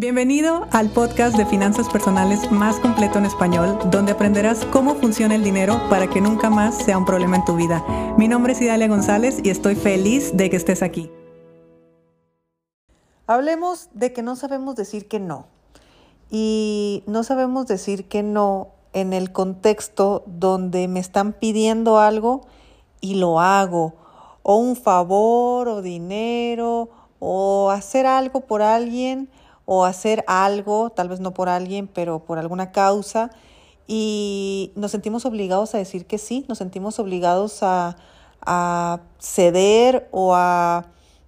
Bienvenido al podcast de finanzas personales más completo en español, donde aprenderás cómo funciona el dinero para que nunca más sea un problema en tu vida. Mi nombre es Idalia González y estoy feliz de que estés aquí. Hablemos de que no sabemos decir que no. Y no sabemos decir que no en el contexto donde me están pidiendo algo y lo hago, o un favor, o dinero, o hacer algo por alguien o hacer algo, tal vez no por alguien, pero por alguna causa, y nos sentimos obligados a decir que sí, nos sentimos obligados a, ceder o a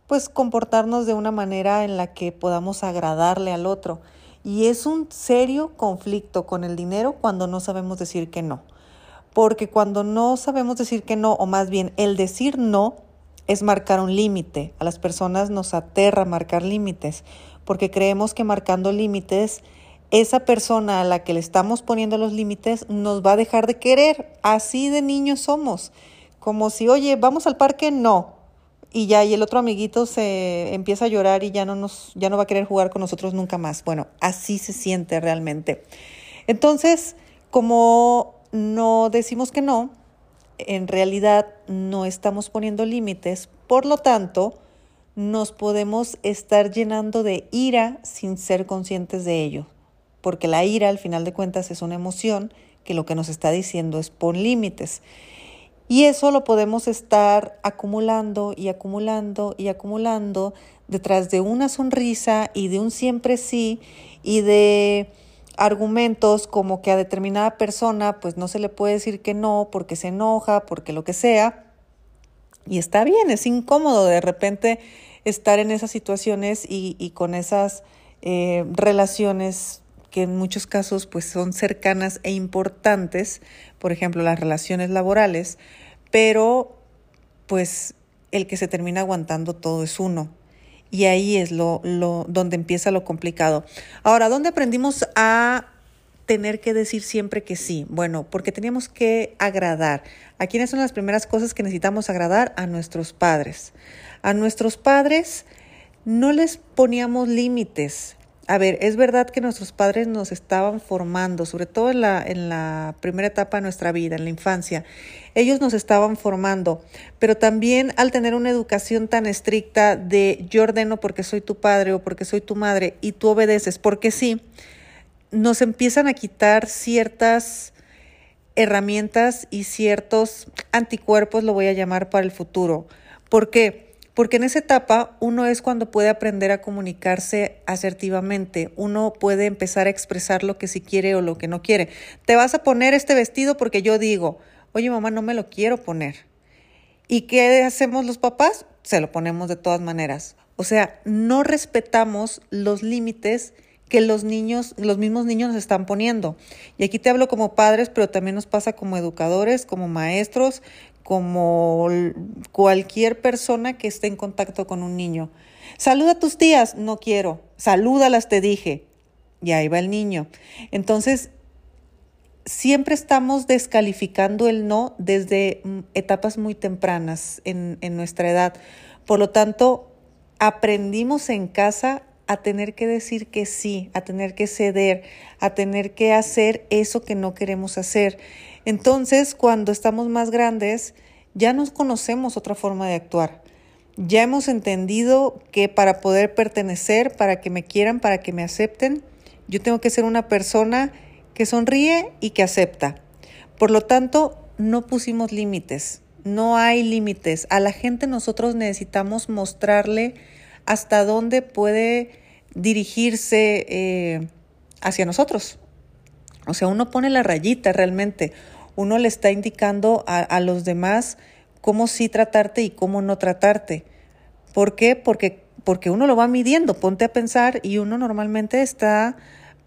pues comportarnos de una manera en la que podamos agradarle al otro. Y es un serio conflicto con el dinero cuando no sabemos decir que no. Porque cuando no sabemos decir que no, o más bien el decir no, es marcar un límite. A las personas nos aterra marcar límites porque creemos que marcando límites, esa persona a la que le estamos poniendo los límites nos va a dejar de querer. Así de niños somos. Como si, oye, vamos al parque, no. Y ya, y el otro amiguito se empieza a llorar y ya no nos, ya no va a querer jugar con nosotros nunca más. Bueno, así se siente realmente. Entonces, como no decimos que no, en realidad no estamos poniendo límites, por lo tanto, nos podemos estar llenando de ira sin ser conscientes de ello, porque la ira al final de cuentas es una emoción que lo que nos está diciendo es pon límites. Y eso lo podemos estar acumulando y acumulando y acumulando detrás de una sonrisa y de un siempre sí y de argumentos como que a determinada persona pues no se le puede decir que no porque se enoja, porque lo que sea. Y está bien, es incómodo de repente estar en esas situaciones y, con esas eh, relaciones que en muchos casos pues son cercanas e importantes, por ejemplo las relaciones laborales, pero pues el que se termina aguantando todo es uno. Y ahí es lo, lo donde empieza lo complicado. Ahora, ¿dónde aprendimos a tener que decir siempre que sí? Bueno, porque teníamos que agradar. ¿A quiénes son las primeras cosas que necesitamos agradar? A nuestros padres. A nuestros padres no les poníamos límites. A ver, es verdad que nuestros padres nos estaban formando, sobre todo en la, en la primera etapa de nuestra vida, en la infancia. Ellos nos estaban formando, pero también al tener una educación tan estricta de yo ordeno porque soy tu padre o porque soy tu madre y tú obedeces porque sí, nos empiezan a quitar ciertas herramientas y ciertos anticuerpos, lo voy a llamar, para el futuro. ¿Por qué? Porque en esa etapa uno es cuando puede aprender a comunicarse asertivamente, uno puede empezar a expresar lo que sí quiere o lo que no quiere. Te vas a poner este vestido porque yo digo, oye mamá, no me lo quiero poner. ¿Y qué hacemos los papás? Se lo ponemos de todas maneras. O sea, no respetamos los límites que los niños, los mismos niños nos están poniendo. Y aquí te hablo como padres, pero también nos pasa como educadores, como maestros, como cualquier persona que esté en contacto con un niño. Saluda a tus tías, no quiero. Salúdalas, te dije. Y ahí va el niño. Entonces, siempre estamos descalificando el no desde mm, etapas muy tempranas en, en nuestra edad. Por lo tanto, aprendimos en casa a tener que decir que sí, a tener que ceder, a tener que hacer eso que no queremos hacer. Entonces, cuando estamos más grandes, ya nos conocemos otra forma de actuar. Ya hemos entendido que para poder pertenecer, para que me quieran, para que me acepten, yo tengo que ser una persona que sonríe y que acepta. Por lo tanto, no pusimos límites, no hay límites. A la gente nosotros necesitamos mostrarle hasta dónde puede dirigirse eh, hacia nosotros. O sea, uno pone la rayita realmente, uno le está indicando a, a los demás cómo sí tratarte y cómo no tratarte. ¿Por qué? Porque, porque uno lo va midiendo, ponte a pensar y uno normalmente está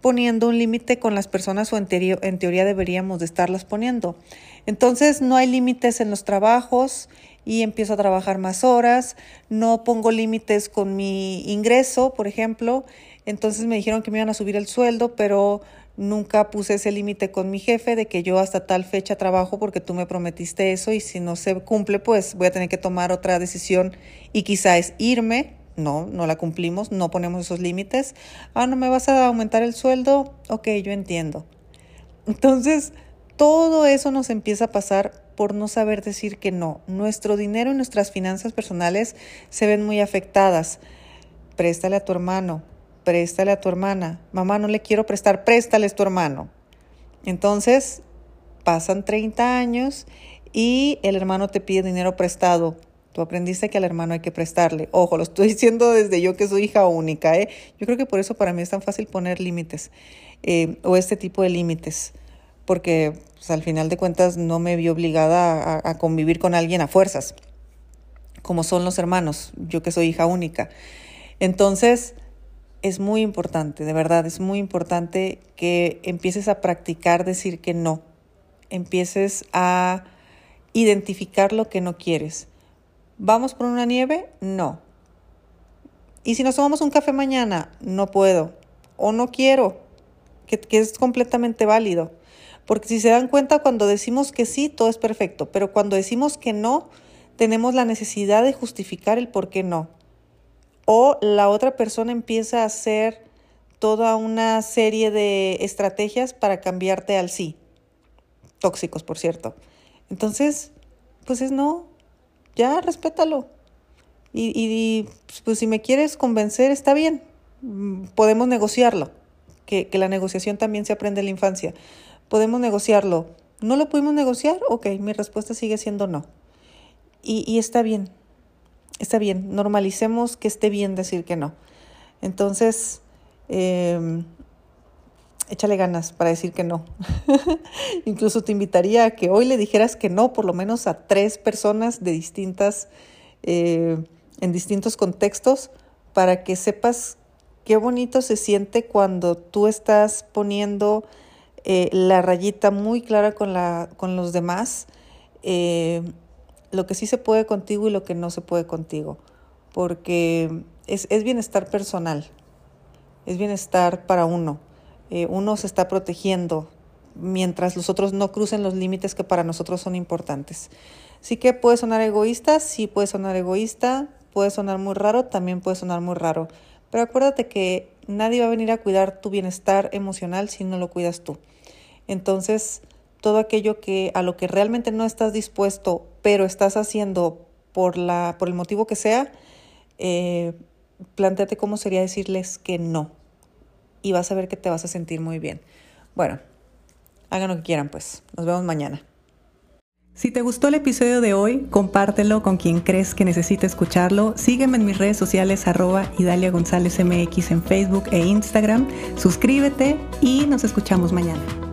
poniendo un límite con las personas o en, en teoría deberíamos de estarlas poniendo. Entonces no hay límites en los trabajos y empiezo a trabajar más horas, no pongo límites con mi ingreso, por ejemplo, entonces me dijeron que me iban a subir el sueldo, pero nunca puse ese límite con mi jefe de que yo hasta tal fecha trabajo porque tú me prometiste eso y si no se cumple, pues voy a tener que tomar otra decisión y quizá es irme no, no la cumplimos, no ponemos esos límites. Ah, no me vas a aumentar el sueldo, ok, yo entiendo. Entonces, todo eso nos empieza a pasar por no saber decir que no. Nuestro dinero y nuestras finanzas personales se ven muy afectadas. Préstale a tu hermano, préstale a tu hermana. Mamá, no le quiero prestar, préstale a tu hermano. Entonces, pasan 30 años y el hermano te pide dinero prestado. Tú aprendiste que al hermano hay que prestarle. Ojo, lo estoy diciendo desde yo que soy hija única. ¿eh? Yo creo que por eso para mí es tan fácil poner límites eh, o este tipo de límites. Porque pues, al final de cuentas no me vi obligada a, a convivir con alguien a fuerzas, como son los hermanos, yo que soy hija única. Entonces, es muy importante, de verdad, es muy importante que empieces a practicar decir que no, empieces a identificar lo que no quieres. ¿Vamos por una nieve? No. ¿Y si nos tomamos un café mañana? No puedo. O no quiero, que, que es completamente válido. Porque si se dan cuenta, cuando decimos que sí, todo es perfecto. Pero cuando decimos que no, tenemos la necesidad de justificar el por qué no. O la otra persona empieza a hacer toda una serie de estrategias para cambiarte al sí. Tóxicos, por cierto. Entonces, pues es no, ya respétalo. Y, y pues si me quieres convencer, está bien, mm, podemos negociarlo, que, que la negociación también se aprende en la infancia. Podemos negociarlo. ¿No lo pudimos negociar? Ok, mi respuesta sigue siendo no. Y, y está bien, está bien, normalicemos que esté bien decir que no. Entonces, eh, échale ganas para decir que no. Incluso te invitaría a que hoy le dijeras que no, por lo menos a tres personas de distintas, eh, en distintos contextos, para que sepas qué bonito se siente cuando tú estás poniendo eh, la rayita muy clara con, la, con los demás, eh, lo que sí se puede contigo y lo que no se puede contigo, porque es, es bienestar personal, es bienestar para uno eh, uno se está protegiendo mientras los otros no crucen los límites que para nosotros son importantes. Sí que puede sonar egoísta, sí puede sonar egoísta, puede sonar muy raro, también puede sonar muy raro. Pero acuérdate que nadie va a venir a cuidar tu bienestar emocional si no lo cuidas tú. Entonces, todo aquello que a lo que realmente no estás dispuesto, pero estás haciendo por la por el motivo que sea, eh, planteate cómo sería decirles que no y vas a ver que te vas a sentir muy bien. Bueno, hagan lo que quieran pues. Nos vemos mañana. Si te gustó el episodio de hoy, compártelo con quien crees que necesite escucharlo. Sígueme en mis redes sociales arroba Idalia González MX en Facebook e Instagram. Suscríbete y nos escuchamos mañana.